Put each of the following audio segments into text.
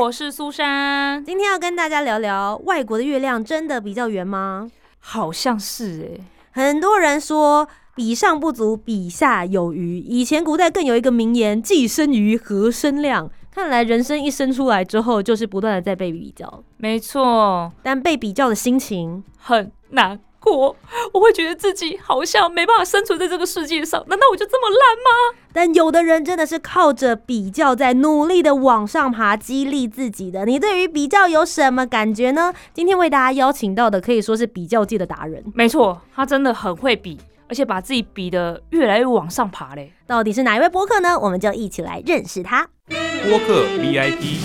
我是苏珊。今天要跟大家聊聊，外国的月亮真的比较圆吗？好像是哎，很多人说比上不足，比下有余。以前古代更有一个名言：“既生瑜，何生亮。”看来人生一生出来之后，就是不断的在被比较，没错，但被比较的心情很难过。我会觉得自己好像没办法生存在这个世界上。难道我就这么烂吗？但有的人真的是靠着比较在努力的往上爬，激励自己的。你对于比较有什么感觉呢？今天为大家邀请到的可以说是比较界的达人，没错，他真的很会比，而且把自己比得越来越往上爬嘞。到底是哪一位播客呢？我们就一起来认识他。播客 VIP，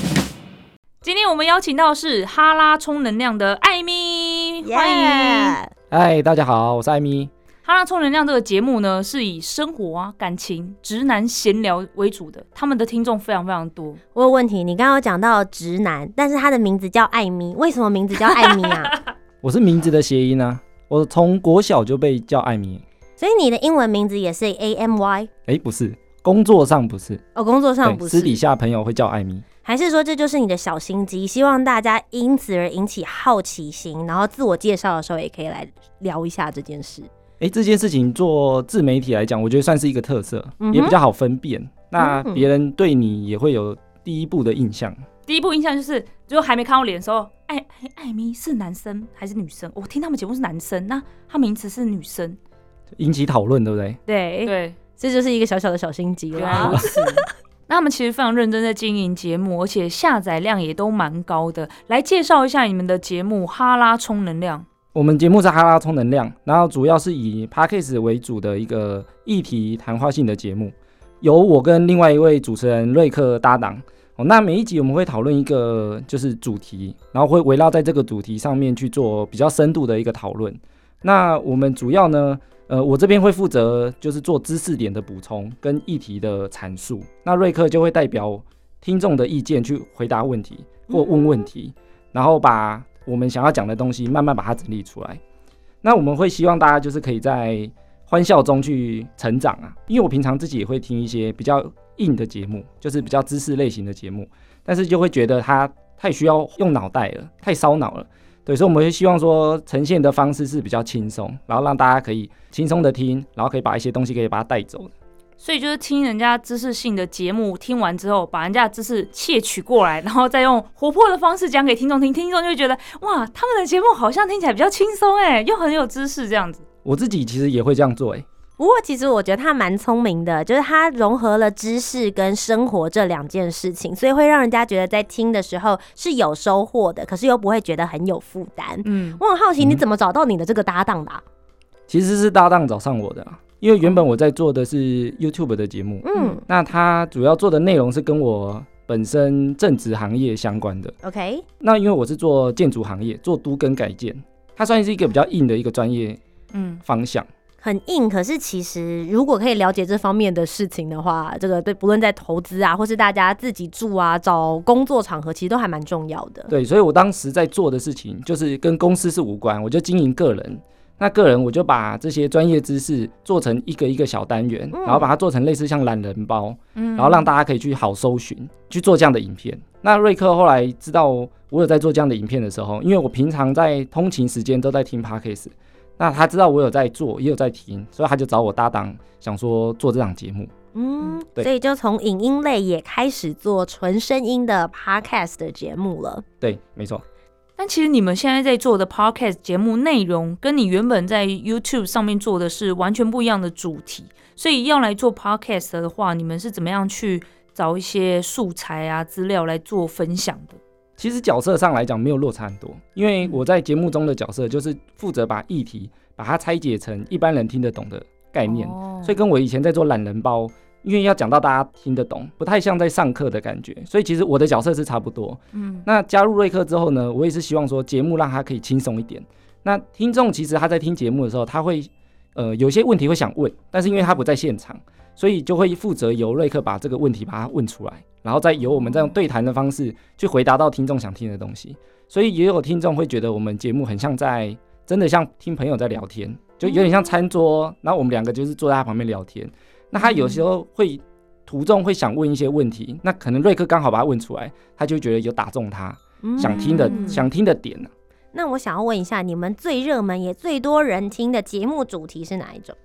今天我们邀请到是哈拉充能量的艾米，欢迎。耶嗨，大家好，我是艾米。哈拉充能量这个节目呢，是以生活啊、感情、直男闲聊为主的，他们的听众非常非常多。我有问题，你刚刚有讲到直男，但是他的名字叫艾米，为什么名字叫艾米啊？我是名字的谐音啊，我从国小就被叫艾米。所以你的英文名字也是 A M Y 哎，不是，工作上不是，哦，工作上不是，私底下朋友会叫艾米。还是说这就是你的小心机？希望大家因此而引起好奇心，然后自我介绍的时候也可以来聊一下这件事。哎，这件事情做自媒体来讲，我觉得算是一个特色，嗯也比较好分辨。那嗯别人对你也会有第一步的印象。第一步印象就是，如果还没看到脸的时候，艾艾艾米是男生还是女生？我听他们节目是男生，那他名字是女生。引起讨论，对不对？对，对，这就是一个小小的小心机原来了如。此。那他们其实非常认真在经营节目，而且下载量也都蛮高的。来介绍一下你们的节目《哈拉充能量》。我们节目是哈拉充能量，然后主要是以 p a c k a g e 为主的一个议题谈话性的节目，由我跟另外一位主持人瑞克搭档。哦，那每一集我们会讨论一个就是主题，然后会围绕在这个主题上面去做比较深度的一个讨论。那我们主要呢，呃，我这边会负责就是做知识点的补充跟议题的阐述，那瑞克就会代表听众的意见去回答问题或问问题，然后把我们想要讲的东西慢慢把它整理出来。那我们会希望大家就是可以在欢笑中去成长啊，因为我平常自己也会听一些比较硬的节目，就是比较知识类型的节目，但是就会觉得它太需要用脑袋了，太烧脑了。对，所以我们会希望说呈现的方式是比较轻松，然后让大家可以轻松的听，然后可以把一些东西可以把它带走的。所以就是听人家知识性的节目，听完之后把人家的知识窃取过来，然后再用活泼的方式讲给听众听，听众就会觉得哇，他们的节目好像听起来比较轻松哎，又很有知识这样子。我自己其实也会这样做、欸，不过其实我觉得他蛮聪明的，就是他融合了知识跟生活这两件事情，所以会让人家觉得在听的时候是有收获的，可是又不会觉得很有负担。嗯，我很好奇，你怎么找到你的这个搭档的啊、其实是搭档找上我的啊，因为原本我在做的是 YouTube 的节目，嗯那他主要做的内容是跟我本身正职行业相关的。，OK，那因为我是做建筑行业，做都跟改建，它算是一个比较硬的一个专业嗯，方向。很硬。可是其实如果可以了解这方面的事情的话，这个对不论在投资啊，或是大家自己住啊、找工作场合，其实都还蛮重要的。对，所以我当时在做的事情就是跟公司是无关，我就经营个人。那个人我就把这些专业知识做成一个一个小单元，嗯然后把它做成类似像懒人包，嗯然后让大家可以去好搜寻，去做这样的影片。那瑞克后来知道我有在做这样的影片的时候，因为我平常在通勤时间都在听 podcast，那他知道我有在做，也有在听，所以他就找我搭档，想说做这档节目。嗯，对所以就从影音类也开始做纯声音的 podcast 的节目了。对，没错。但其实你们现在在做的 podcast 节目内容，跟你原本在 YouTube 上面做的是完全不一样的主题，所以要来做 podcast 的话，你们是怎么样去找一些素材啊、资料来做分享的？其实角色上来讲没有落差很多，因为我在节目中的角色就是负责把议题把它拆解成一般人听得懂的概念，哦所以跟我以前在做懒人包，因为要讲到大家听得懂，不太像在上课的感觉，所以其实我的角色是差不多。嗯那加入瑞克之后呢，我也是希望说节目让他可以轻松一点。那听众其实他在听节目的时候，他会呃有些问题会想问，但是因为他不在现场，所以就会负责由瑞克把这个问题把它问出来，然后再由我们再用对谈的方式去回答到听众想听的东西。所以也有听众会觉得我们节目很像在真的像听朋友在聊天，就有点像餐桌，然后我们两个就是坐在他旁边聊天。那他有时候会途中会想问一些问题，那可能瑞克刚好把他问出来，他就觉得有打中他想听的、嗯想听的点呢、那我想要问一下，你们最热门也最多人听的节目主题是哪一种？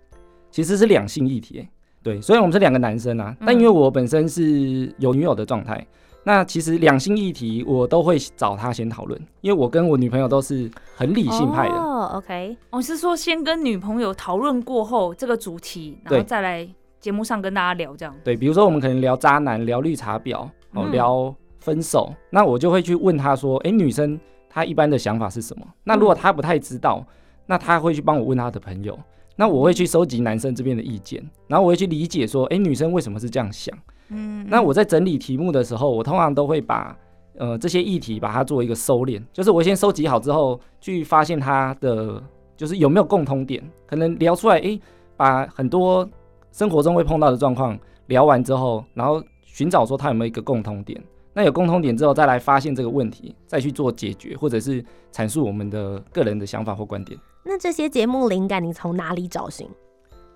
其实是两性议题欸、对，虽然我们是两个男生啊，嗯但因为我本身是有女友的状态，那其实两性议题我都会找他先讨论，因为我跟我女朋友都是很理性派的。哦，OK，我是说先跟女朋友讨论过后这个主题，然后再来节目上跟大家聊这样。对，比如说我们可能聊渣男、聊绿茶婊，哦，嗯聊分手，那我就会去问他说，诶，女生她一般的想法是什么？那如果她不太知道，那他会去帮我问他的朋友，那我会去收集男生这边的意见，然后我会去理解说，诶，女生为什么是这样想？嗯那我在整理题目的时候，我通常都会把呃这些议题把它做一个收敛，就是我先收集好之后，去发现它的就是有没有共通点，可能聊出来，诶，把很多生活中会碰到的状况聊完之后，然后寻找说它有没有一个共通点。那有共通点之后，再来发现这个问题，再去做解决，或者是阐述我们的个人的想法或观点。那这些节目灵感你从哪里找寻？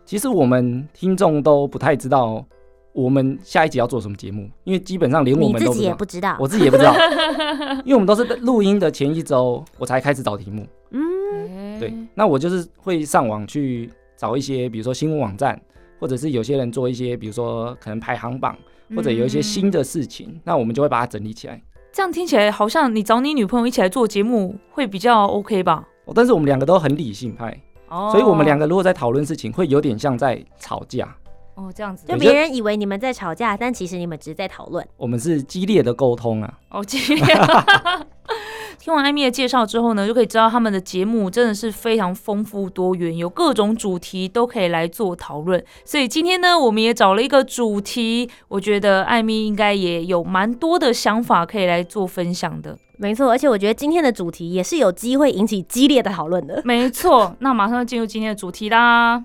其实我们听众都不太知道我们下一集要做什么节目，因为基本上连我你自己们都不知道。也不知道。我自己也不知道，因为我们都是录音的前一周我才开始找题目。嗯，对，那我就是会上网去找一些，比如说新闻网站，或者是有些人做一些，比如说可能排行榜，或者有一些新的事情，那我们就会把它整理起来。这样听起来好像你找你女朋友一起来做节目会比较 OK 吧？哦但是我们两个都很理性派，哦所以我们两个如果在讨论事情，会有点像在吵架。哦这样子就对别人以为你们在吵架，但其实你们只是在讨论。我们是激烈的沟通啊，哦，激烈 听完艾米的介绍之后呢，就可以知道他们的节目真的是非常丰富多元，有各种主题都可以来做讨论。所以今天呢，我们也找了一个主题，我觉得艾米应该也有蛮多的想法可以来做分享的。没错，而且我觉得今天的主题也是有机会引起激烈的讨论的。没错，那马上就进入今天的主题啦。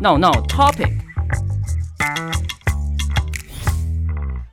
No No topic。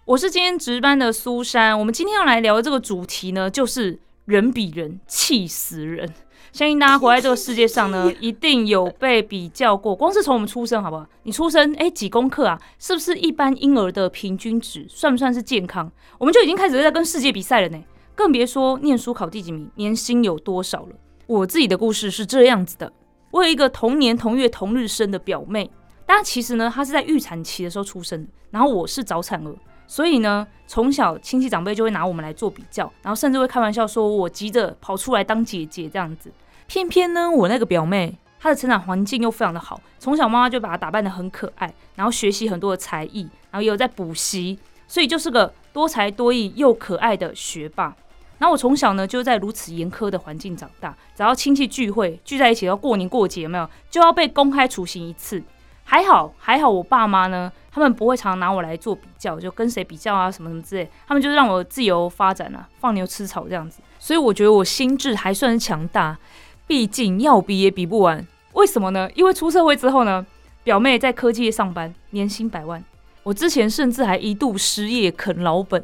我是今天值班的苏珊，我们今天要来聊的这个主题呢，就是人比人气死人。相信大家活在这个世界上呢，一定有被比较过。光是从我们出生，好不好？你出生，哎、几公克啊？是不是一般婴儿的平均值？算不算是健康？我们就已经开始在跟世界比赛了呢。更别说念书考第几名，年薪有多少了。我自己的故事是这样子的：我有一个同年同月同日生的表妹，但其实呢，她是在预产期的时候出生的，然后我是早产儿。所以呢，从小亲戚长辈就会拿我们来做比较，然后甚至会开玩笑说我急着跑出来当姐姐这样子。偏偏呢，我那个表妹她的成长环境又非常的好，从小妈妈就把她打扮的很可爱，然后学习很多的才艺，然后也有在补习，所以就是个多才多艺又可爱的学霸。然后我从小呢就在如此严苛的环境长大，只要亲戚聚会聚在一起，要过年过节有没有就要被公开处刑一次。还好还好，我爸妈呢，他们不会常拿我来做比较，就跟谁比较啊什么什么之类，他们就是让我自由发展啊，放牛吃草这样子。所以我觉得我心智还算是强大，毕竟要比也比不完。为什么呢？因为出社会之后呢，表妹在科技业上班，年薪百万。我之前甚至还一度失业啃老本。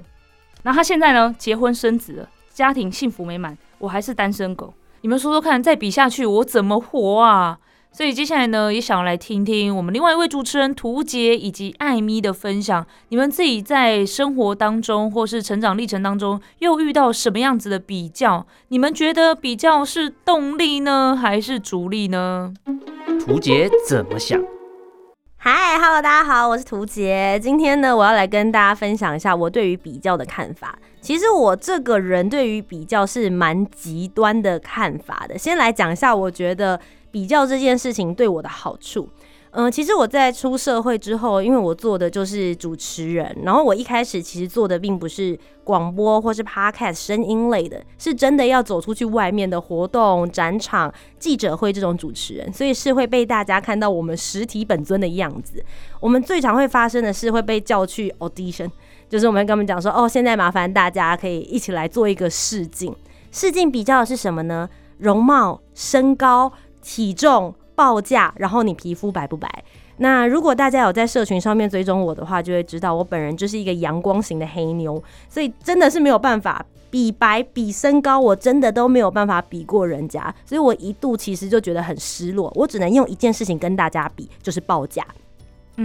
那她现在呢，结婚生子了，家庭幸福美满，我还是单身狗。你们说说看，再比下去我怎么活啊？所以接下来呢，也想来听听我们另外一位主持人涂杰以及艾咪的分享。你们自己在生活当中或是成长历程当中，又遇到什么样子的比较？你们觉得比较是动力呢，还是阻力呢？图杰怎么想？嗨，Hello，大家好，我是涂杰。今天呢，我要来跟大家分享一下我对于比较的看法。其实我这个人对于比较是蛮极端的看法的。先来讲一下，我觉得比较这件事情对我的好处。嗯，其实我在出社会之后，因为我做的就是主持人，然后我一开始其实做的并不是广播或是 podcast 声音类的，是真的要走出去外面的活动、展场、记者会这种主持人，所以是会被大家看到我们实体本尊的样子。我们最常会发生的是会被叫去 audition，就是我们跟他们讲说，哦，现在麻烦大家可以一起来做一个试镜。试镜比较的是什么呢？容貌、身高、体重。报价，然后你皮肤白不白？那如果大家有在社群上面追踪我的话，就会知道我本人就是一个阳光型的黑妞，所以真的是没有办法比白比身高，我真的都没有办法比过人家，所以我一度其实就觉得很失落，我只能用一件事情跟大家比，就是报价。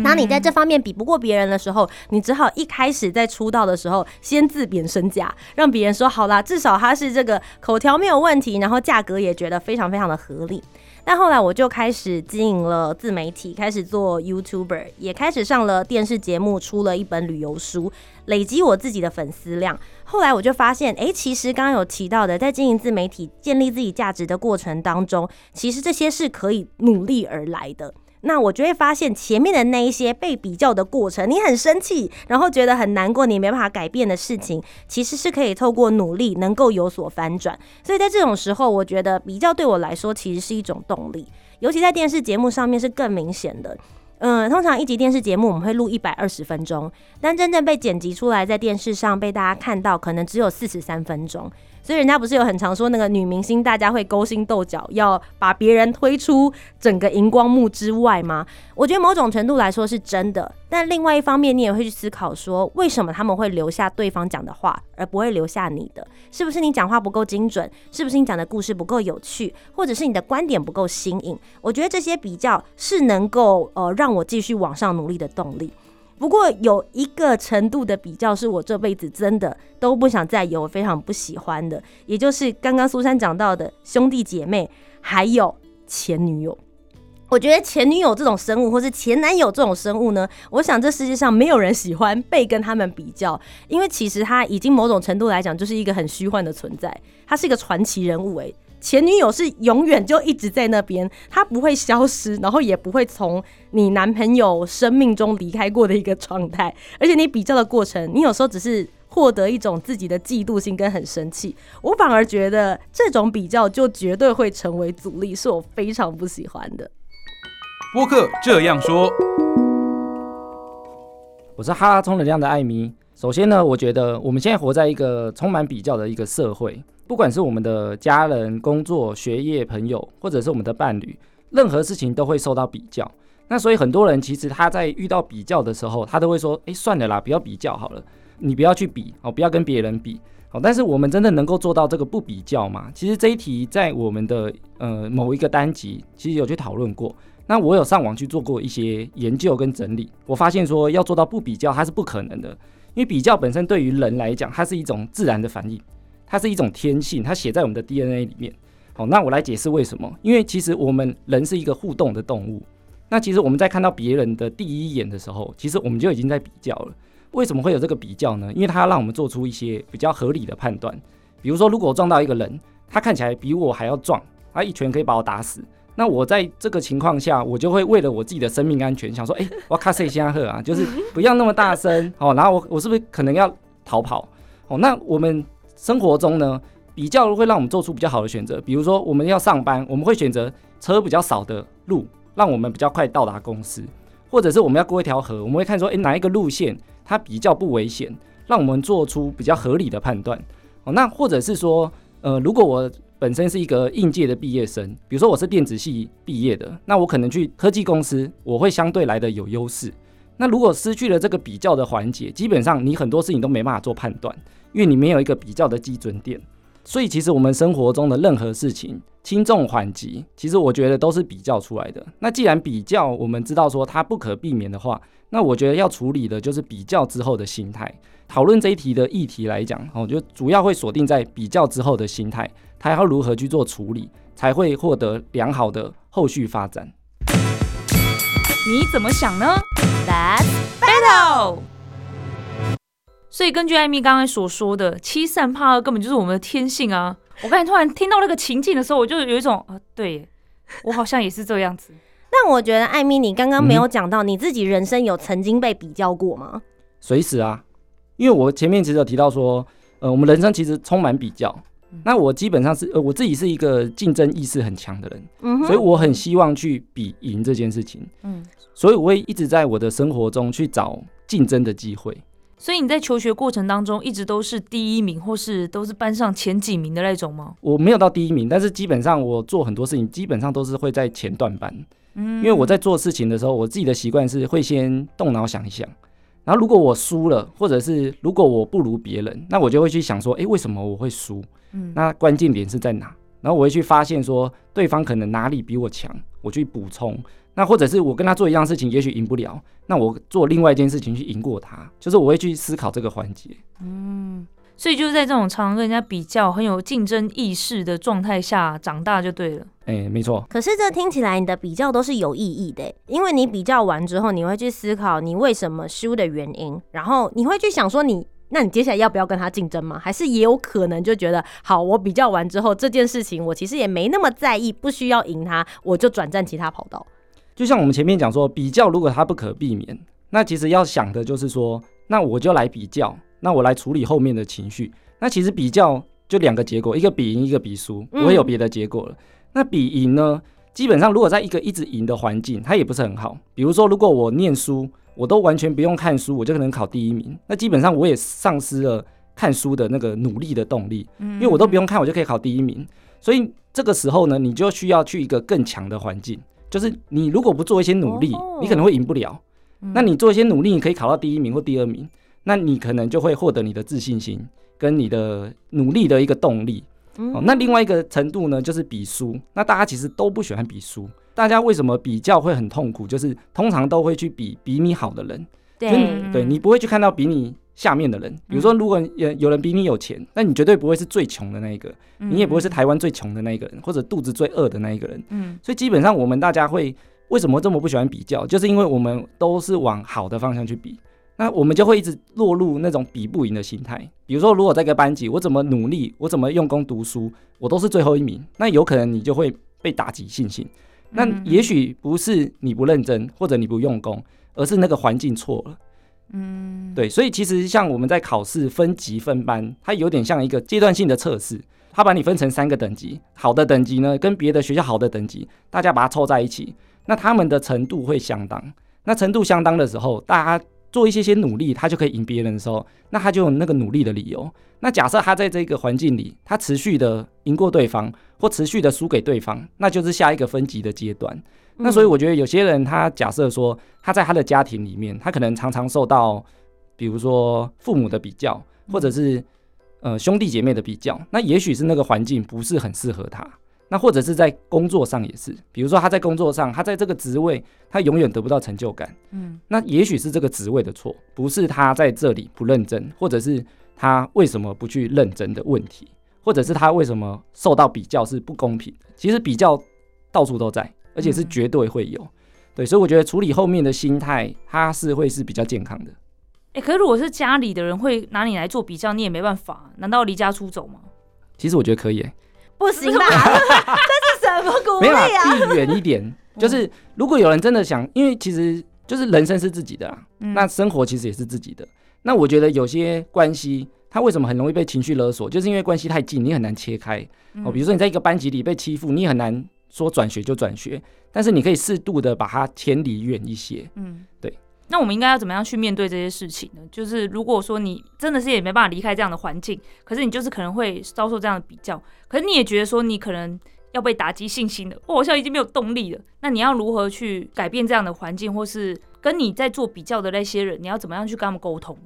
当你在这方面比不过别人的时候，你只好一开始在出道的时候先自贬身价，让别人说好啦，至少他是这个口条没有问题，然后价格也觉得非常非常的合理。但后来我就开始经营了自媒体，开始做 YouTuber，也开始上了电视节目，出了一本旅游书，累积我自己的粉丝量。后来我就发现，哎，其实刚刚有提到的，在经营自媒体、建立自己价值的过程当中，其实这些是可以努力而来的。那我就会发现前面的那一些被比较的过程，你很生气，然后觉得很难过，你没办法改变的事情，其实是可以透过努力能够有所翻转。所以在这种时候，我觉得比较对我来说其实是一种动力，尤其在电视节目上面是更明显的。嗯，通常一集电视节目我们会录一百二十分钟，但真正被剪辑出来在电视上被大家看到，可能只有四十三分钟。所以人家不是有很常说那个女明星大家会勾心斗角，要把别人推出整个荧光幕之外吗？我觉得某种程度来说是真的，但另外一方面你也会去思考说，为什么他们会留下对方讲的话，而不会留下你的？是不是你讲话不够精准？是不是你讲的故事不够有趣？或者是你的观点不够新颖？我觉得这些比较是能够呃让我继续往上努力的动力。不过有一个程度的比较，是我这辈子真的都不想再有，非常不喜欢的，也就是刚刚苏珊讲到的兄弟姐妹，还有前女友。我觉得前女友这种生物，或是前男友这种生物呢，我想这世界上没有人喜欢被跟他们比较，因为其实他已经某种程度来讲，就是一个很虚幻的存在，他是一个传奇人物诶。前女友是永远就一直在那边，她不会消失，然后也不会从你男朋友生命中离开过的一个状态。而且你比较的过程，你有时候只是获得一种自己的嫉妒心跟很生气。我反而觉得这种比较就绝对会成为阻力，是我非常不喜欢的。播客这样说，我是哈拉充能量的艾米。首先呢，我觉得我们现在活在一个充满比较的一个社会。不管是我们的家人、工作、学业、朋友，或者是我们的伴侣，任何事情都会受到比较。那所以很多人其实他在遇到比较的时候，他都会说：“哎，算了啦，不要比较好了，你不要去比哦，不要跟别人比哦。”但是我们真的能够做到这个不比较吗？其实这一题在我们的呃某一个单集其实有去讨论过。那我有上网去做过一些研究跟整理，我发现说要做到不比较，它是不可能的，因为比较本身对于人来讲，它是一种自然的反应。它是一种天性，它写在我们的 DNA 里面。好，那我来解释为什么？因为其实我们人是一个互动的动物。那其实我们在看到别人的第一眼的时候，其实我们就已经在比较了。为什么会有这个比较呢？因为它要让我们做出一些比较合理的判断。比如说，如果我撞到一个人，他看起来比我还要壮，他一拳可以把我打死。那我在这个情况下，我就会为了我自己的生命安全，想说：哎，我要卡谁先喝啊？就是不要那么大声。哦，然后我我是不是可能要逃跑？哦，那我们。生活中呢，比较会让我们做出比较好的选择。比如说，我们要上班，我们会选择车比较少的路，让我们比较快到达公司；或者是我们要过一条河，我们会看说，诶，哪一个路线它比较不危险，让我们做出比较合理的判断。哦，那或者是说，呃，如果我本身是一个应届的毕业生，比如说我是电子系毕业的，那我可能去科技公司，我会相对来的有优势。那如果失去了这个比较的环节，基本上你很多事情都没办法做判断。因为你没有一个比较的基准点，所以其实我们生活中的任何事情，轻重缓急，其实我觉得都是比较出来的。那既然比较，我们知道说它不可避免的话，那我觉得要处理的就是比较之后的心态。讨论这一题的议题来讲，我觉得主要会锁定在比较之后的心态，它要如何去做处理，才会获得良好的后续发展。你怎么想呢 Let's？Battle。所以根据艾米刚才所说的，欺善怕恶根本就是我们的天性啊！我刚才突然听到那个情境的时候，我就有一种啊，对耶，我好像也是这样子。但我觉得艾米，你刚刚没有讲到你自己人生有曾经被比较过吗？随时啊，因为我前面其实有提到说，呃，我们人生其实充满比较。那我基本上是呃，我自己是一个竞争意识很强的人，嗯所以我很希望去比赢这件事情。嗯，所以我会一直在我的生活中去找竞争的机会。所以你在求学过程当中一直都是第一名，或是都是班上前几名的那种吗？我没有到第一名，但是基本上我做很多事情，基本上都是会在前段班。嗯，因为我在做事情的时候，我自己的习惯是会先动脑想一想，然后如果我输了，或者是如果我不如别人，那我就会去想说，诶，为什么我会输？嗯那关键点是在哪？然后我会去发现说，对方可能哪里比我强，我去补充。那或者是我跟他做一样事情，也许赢不了，那我做另外一件事情去赢过他，就是我会去思考这个环节。所以就是在这种常常跟人家比较、很有竞争意识的状态下长大就对了。诶，没错，可是这听起来你的比较都是有意义的，因为你比较完之后，你会去思考你为什么输的原因，然后你会去想说你，那你接下来要不要跟他竞争吗？还是也有可能就觉得，好，我比较完之后这件事情我其实也没那么在意，不需要赢他，我就转战其他跑道。就像我们前面讲说，比较如果它不可避免，那其实要想的就是说，那我就来比较，那我来处理后面的情绪。那其实比较就两个结果，一个比赢，一个比输，嗯不会有别的结果了。那比赢呢，基本上如果在一个一直赢的环境，它也不是很好。比如说，如果我念书，我都完全不用看书，我就可能考第一名，那基本上我也丧失了看书的那个努力的动力。因为我都不用看，我就可以考第一名。所以这个时候呢，你就需要去一个更强的环境，就是你如果不做一些努力，哦你可能会赢不了。那你做一些努力，你可以考到第一名或第二名，那你可能就会获得你的自信心跟你的努力的一个动力。嗯哦，那另外一个程度呢，就是比输。那大家其实都不喜欢比输，大家为什么比较会很痛苦？就是通常都会去比比你好的人。对嗯对你不会去看到比你下面的人，比如说，如果有有人比你有钱，那你绝对不会是最穷的那一个，你也不会是台湾最穷的那一个人，或者肚子最饿的那一个人。嗯所以基本上我们大家会为什么这么不喜欢比较，就是因为我们都是往好的方向去比，那我们就会一直落入那种比不赢的心态。比如说，如果在一个班级，我怎么努力，我怎么用功读书，我都是最后一名，那有可能你就会被打击信心。那也许不是你不认真或者你不用功，而是那个环境错了。嗯，对，所以其实像我们在考试分级分班，它有点像一个阶段性的测试，它把你分成三个等级，好的等级呢跟别的学校好的等级，大家把它凑在一起，那他们的程度会相当。那程度相当的时候，大家做一些些努力，他就可以赢别人的时候，那他就有那个努力的理由。那假设他在这个环境里，他持续的赢过对方，或持续的输给对方，那就是下一个分级的阶段。那所以我觉得有些人他假设说他在他的家庭里面，他可能常常受到，比如说父母的比较，或者是呃兄弟姐妹的比较，那也许是那个环境不是很适合他。那或者是在工作上也是，比如说他在工作上，他在这个职位，他永远得不到成就感。嗯，那也许是这个职位的错，不是他在这里不认真，或者是他为什么不去认真的问题，或者是他为什么受到比较是不公平的。其实比较到处都在，而且是绝对会有。对，所以我觉得处理后面的心态，他是会是比较健康的。哎、可是如果是家里的人会拿你来做比较，你也没办法，难道离家出走吗？其实我觉得可以、欸，不行吧？这是什么鼓没有啦，励啊？避远一点。就是如果有人真的想，因为其实就是人生是自己的啊，嗯那生活其实也是自己的。那我觉得有些关系，它为什么很容易被情绪勒索，就是因为关系太近，你很难切开。哦，比如说你在一个班级里被欺负，你很难说转学就转学，但是你可以适度的把它迁离远一些。嗯，对。那我们应该要怎么样去面对这些事情呢？就是如果说你真的是也没办法离开这样的环境，可是你就是可能会遭受这样的比较，可是你也觉得说你可能要被打击信心了，我好像已经没有动力了。那你要如何去改变这样的环境，或是跟你在做比较的那些人，你要怎么样去跟他们沟通？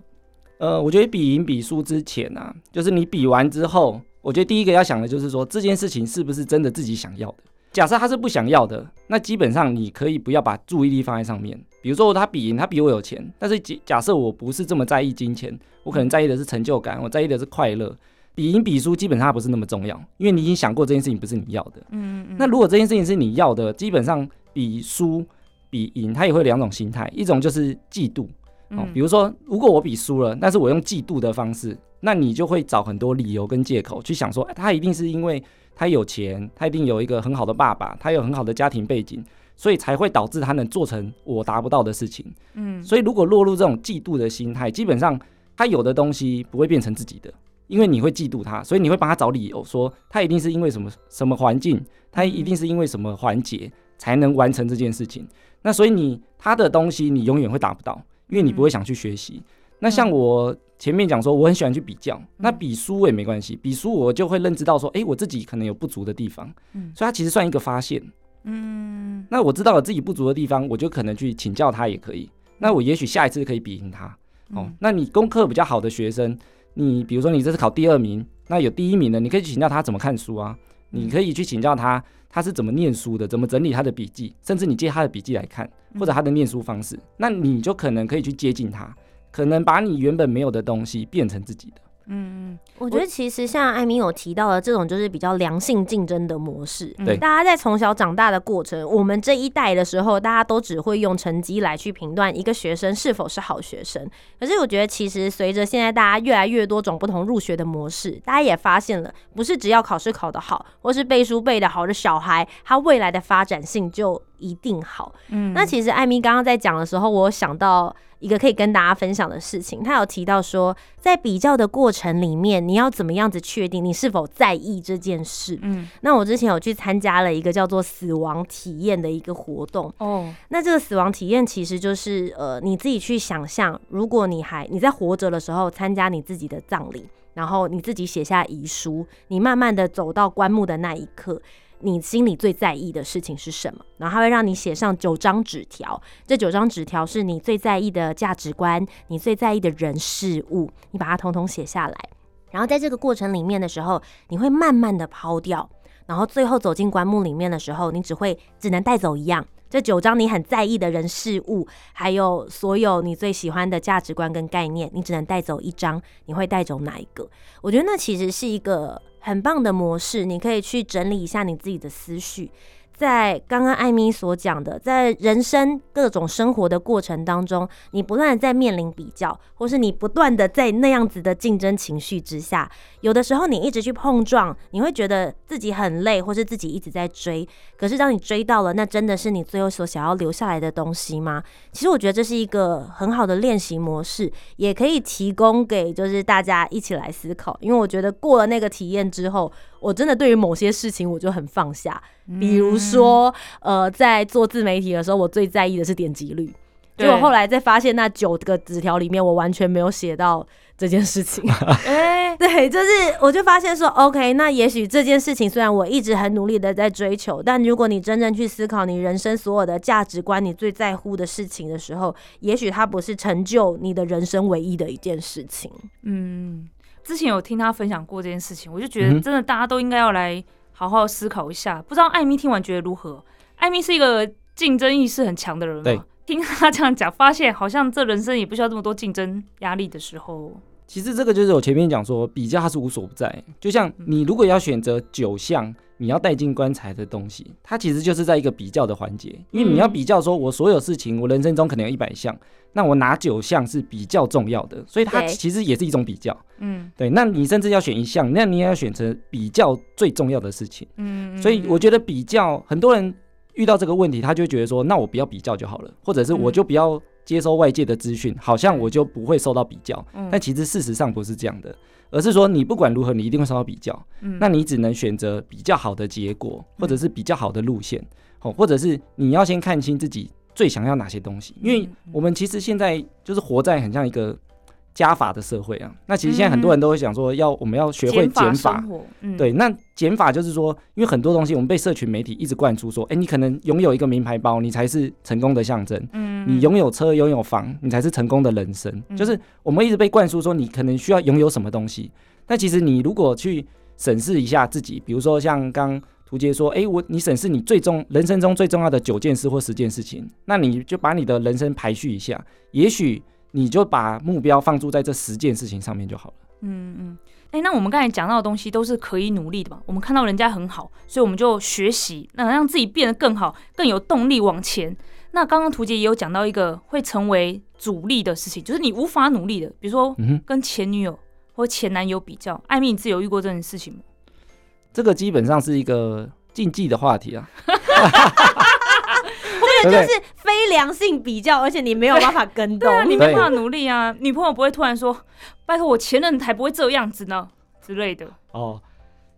呃，我觉得比赢比输之前啊，就是你比完之后，我觉得第一个要想的就是说这件事情是不是真的自己想要的。假设他是不想要的，那基本上你可以不要把注意力放在上面。比如说他比赢，他比我有钱，但是假假设我不是这么在意金钱，我可能在意的是成就感，我在意的是快乐。比赢比输基本上它不是那么重要，因为你已经想过这件事情不是你要的。嗯嗯那如果这件事情是你要的，基本上比输比赢，他也会两种心态，一种就是嫉妒哦，嗯比如说如果我比输了，但是我用嫉妒的方式，那你就会找很多理由跟借口去想说，哎他一定是因为他有钱，他一定有一个很好的爸爸，他有很好的家庭背景，所以才会导致他能做成我达不到的事情。嗯所以如果落入这种嫉妒的心态，基本上他有的东西不会变成自己的，因为你会嫉妒他，所以你会帮他找理由，说他一定是因为什么什么环境，他一定是因为什么环节才能完成这件事情。那所以你他的东西你永远会达不到，因为你不会想去学习。那像我前面讲说，我很喜欢去比较，那比输也没关系，比输我就会认知到说，诶，我自己可能有不足的地方，嗯所以它其实算一个发现。嗯那我知道了自己不足的地方，我就可能去请教他也可以。那我也许下一次可以比赢他。哦，那你功课比较好的学生，你比如说你这次考第二名，那有第一名的，你可以请教他怎么看书啊，你可以去请教他他是怎么念书的，怎么整理他的笔记，甚至你借他的笔记来看，或者他的念书方式，那你就可能可以去接近他，可能把你原本没有的东西变成自己的。嗯我觉得其实像艾米有提到的这种，就是比较良性竞争的模式。嗯对大家在从小长大的过程，我们这一代的时候，大家都只会用成绩来去评断一个学生是否是好学生。可是我觉得，其实随着现在大家越来越多种不同入学的模式，大家也发现了，不是只要考试考得好，或是背书背得好的小孩，他未来的发展性就一定好。嗯那其实艾米刚刚在讲的时候，我有想到一个可以跟大家分享的事情。她有提到说，在比较的过程里面，你要怎么样子确定你是否在意这件事？嗯那我之前有去参加了一个叫做死亡体验的一个活动。哦那这个死亡体验其实就是呃，你自己去想象，如果你还你在活着的时候参加你自己的葬礼，然后你自己写下遗书，你慢慢的走到棺木的那一刻。你心里最在意的事情是什么？然后他会让你写上九张纸条，这九张纸条是你最在意的价值观，你最在意的人事物，你把它统统写下来。然后在这个过程里面的时候，你会慢慢的抛掉，然后最后走进棺木里面的时候，你只会只能带走一样。这九张你很在意的人事物，还有所有你最喜欢的价值观跟概念，你只能带走一张。你会带走哪一个？我觉得那其实是一个很棒的模式，你可以去整理一下你自己的思绪。在刚刚艾米所讲的，在人生各种生活的过程当中，你不断的在面临比较，或是你不断的在那样子的竞争情绪之下，有的时候你一直去碰撞，你会觉得自己很累，或是自己一直在追。可是当你追到了，那真的是你最后所想要留下来的东西吗？其实我觉得这是一个很好的练习模式，也可以提供给就是大家一起来思考。因为我觉得过了那个体验之后，我真的对于某些事情我就很放下。比如说，呃，在做自媒体的时候，我最在意的是点击率。结果后来再发现那九个纸条里面，我完全没有写到这件事情。哎对，就是我就发现说，OK，那也许这件事情虽然我一直很努力的在追求，但如果你真正去思考你人生所有的价值观，你最在乎的事情的时候，也许它不是成就你的人生唯一的一件事情。嗯，之前有听他分享过这件事情，我就觉得真的大家都应该要来好好思考一下。不知道艾米听完觉得如何？艾米是一个竞争意识很强的人对嘛？听他这样讲，发现好像这人生也不需要这么多竞争压力的时候，其实这个就是我前面讲说，比较它是无所不在。就像你如果要选择九项你要带进棺材的东西，它其实就是在一个比较的环节，因为你要比较说，我所有事情，我人生中可能有一百项，那我哪九项是比较重要的，所以它其实也是一种比较。嗯。对，那你甚至要选一项，那你也要选择比较最重要的事情。嗯，所以我觉得比较，很多人遇到这个问题，他就觉得说，那我不要比较就好了，或者是我就不要接收外界的资讯，好像我就不会受到比较。嗯。但其实事实上不是这样的，而是说你不管如何，你一定会受到比较。嗯。那你只能选择比较好的结果，或者是比较好的路线，哦，或者是你要先看清自己最想要哪些东西，因为我们其实现在就是活在很像一个加法的社会啊。那其实现在很多人都会想说，要我们要学会减法对，那减法就是说，因为很多东西我们被社群媒体一直灌输说，哎、你可能拥有一个名牌包，你才是成功的象征。嗯，你拥有车、拥有房，你才是成功的人生。嗯就是我们一直被灌输说，你可能需要拥有什么东西。但其实你如果去审视一下自己，比如说像刚图杰说，哎、我你审视你最重人生中最重要的九件事或十件事情，那你就把你的人生排序一下，也许你就把目标放注在这十件事情上面就好了。嗯嗯，哎、那我们刚才讲到的东西都是可以努力的嘛？我们看到人家很好，所以我们就学习，那让自己变得更好，更有动力往前。那刚刚图杰也有讲到一个会成为阻力的事情，就是你无法努力的，比如说跟前女友或前男友比较。艾米，你自己有遇过这种事情吗？这个基本上是一个禁忌的话题啊。这就是非良性比较，而且你没有办法跟对啊，你没办法努力啊，女朋友不会突然说：“拜托，我前任才不会这样子呢”之类的。哦，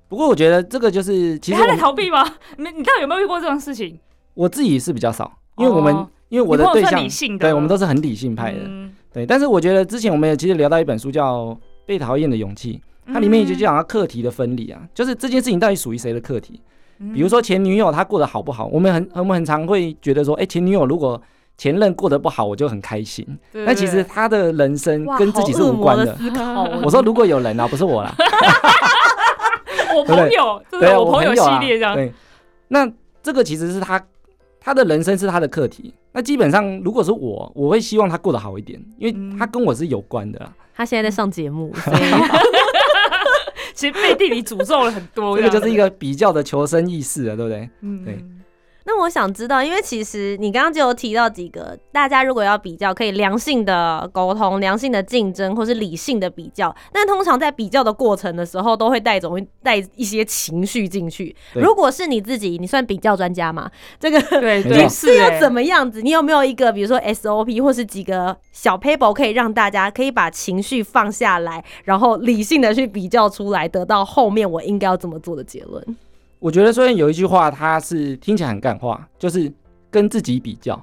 不过我觉得这个就是，其实他在逃避吗？你你到底有没有遇过这种事情？我自己是比较少，因为我们、哦因为我的朋友算对象理性的，对我们都是很理性派的，嗯对。但是我觉得之前我们也其实聊到一本书叫《被讨厌的勇气》，它里面也就讲到课题的分离啊，就是这件事情到底属于谁的课题。嗯比如说前女友她过得好不好，我们很我们很常会觉得说，哎、前女友如果前任过得不好，我就很开心。对但其实她的人生跟自己是无关的。的思考。我说如果有人啊，不是我啦，我朋友，这对啊，我朋友系列这样。对，那这个其实是他他的人生是他的课题。那基本上，如果是我，我会希望他过得好一点，因为嗯他跟我是有关的啊。他现在在上节目，所以 其实背地里诅咒了很多，这个就是一个比较的求生意识了，对不对？嗯对那我想知道，因为其实你刚刚就有提到几个，大家如果要比较，可以良性的沟通、良性的竞争，或是理性的比较。但通常在比较的过程的时候，都会带种带一些情绪进去。如果是你自己，你算比较专家吗？这个对没对是要怎么样子？你有没有一个，比如说 SOP 或是几个小 paper 可以让大家可以把情绪放下来，然后理性的去比较出来，得到后面我应该要怎么做的结论？我觉得虽然有一句话，它是听起来很干话，就是跟自己比较。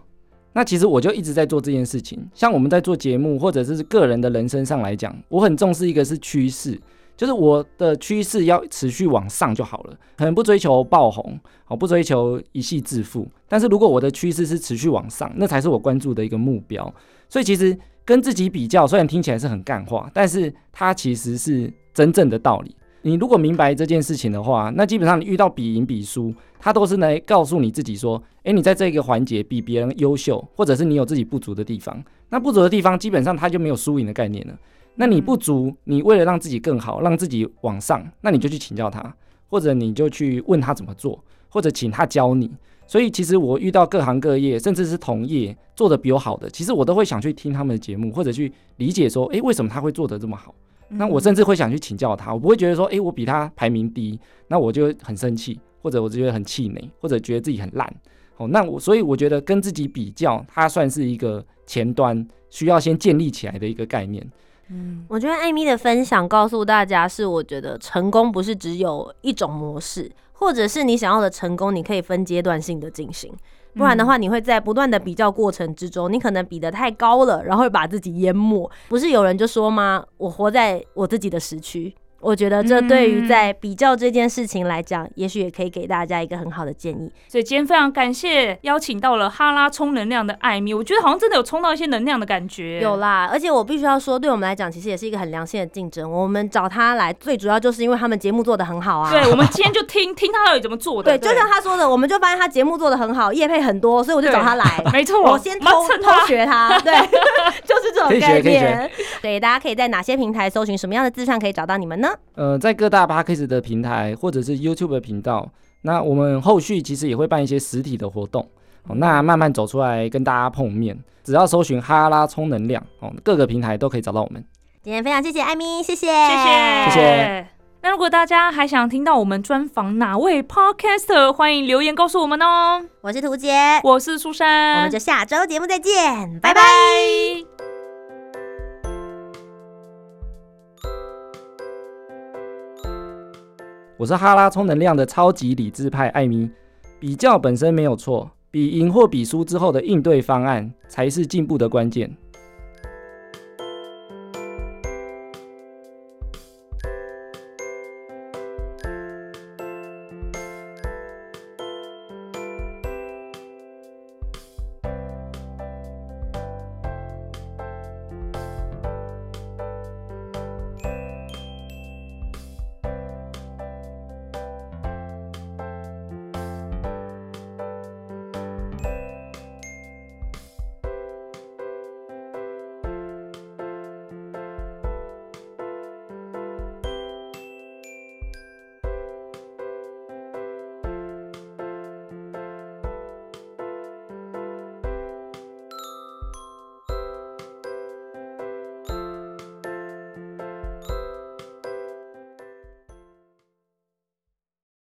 那其实我就一直在做这件事情。像我们在做节目，或者是个人的人生上来讲，我很重视一个是趋势，就是我的趋势要持续往上就好了，可能不追求爆红，好不追求一夕致富。但是如果我的趋势是持续往上，那才是我关注的一个目标。所以其实跟自己比较，虽然听起来是很干话，但是它其实是真正的道理。你如果明白这件事情的话，那基本上你遇到比赢比输，他都是来告诉你自己说，诶，你在这个环节比别人优秀，或者是你有自己不足的地方。那不足的地方，基本上他就没有输赢的概念了。那你不足，你为了让自己更好，让自己往上，那你就去请教他，或者你就去问他怎么做，或者请他教你。所以其实我遇到各行各业，甚至是同业做的比我好的，其实我都会想去听他们的节目，或者去理解说，诶，为什么他会做得这么好？那我甚至会想去请教他，我不会觉得说，诶，我比他排名低，那我就很生气，或者我就觉得很气馁，或者觉得自己很烂。哦，那我所以我觉得跟自己比较，它算是一个前端需要先建立起来的一个概念。嗯我觉得艾米的分享告诉大家，是我觉得成功不是只有一种模式，或者是你想要的成功，你可以分阶段性的进行。不然的话，你会在不断的比较过程之中，你可能比得太高了，然后把自己淹没。不是有人就说吗？我活在我自己的时区。我觉得这对于在比较这件事情来讲，也许也可以给大家一个很好的建议。所以今天非常感谢邀请到了哈拉充能量的艾米，我觉得好像真的有充到一些能量的感觉。有啦，而且我必须要说，对我们来讲，其实也是一个很良性的竞争。我们找他来，最主要就是因为他们节目做的很好啊。对，我们今天就听听他到底怎么做的。对，就像他说的，我们就发现他节目做的很好，业配很多，所以我就找他来。没错，我先偷偷学他，对，就是这种概念。对，大家可以在哪些平台搜寻什么样的字串可以找到你们呢？呃，在各大 p a c k a g e 的平台或者是 YouTube 的频道，那我们后续其实也会办一些实体的活动，哦，那慢慢走出来跟大家碰面，只要搜寻哈拉充能量，哦，各个平台都可以找到我们。今天非常谢谢艾米，谢谢，谢谢谢谢。那如果大家还想听到我们专访哪位 podcaster，欢迎留言告诉我们哦。我是图杰，我是苏珊，我们就下周节目再见，拜拜拜。拜。我是哈拉充能量的超级理智派艾米。比较本身没有错，比赢或比输之后的应对方案才是进步的关键。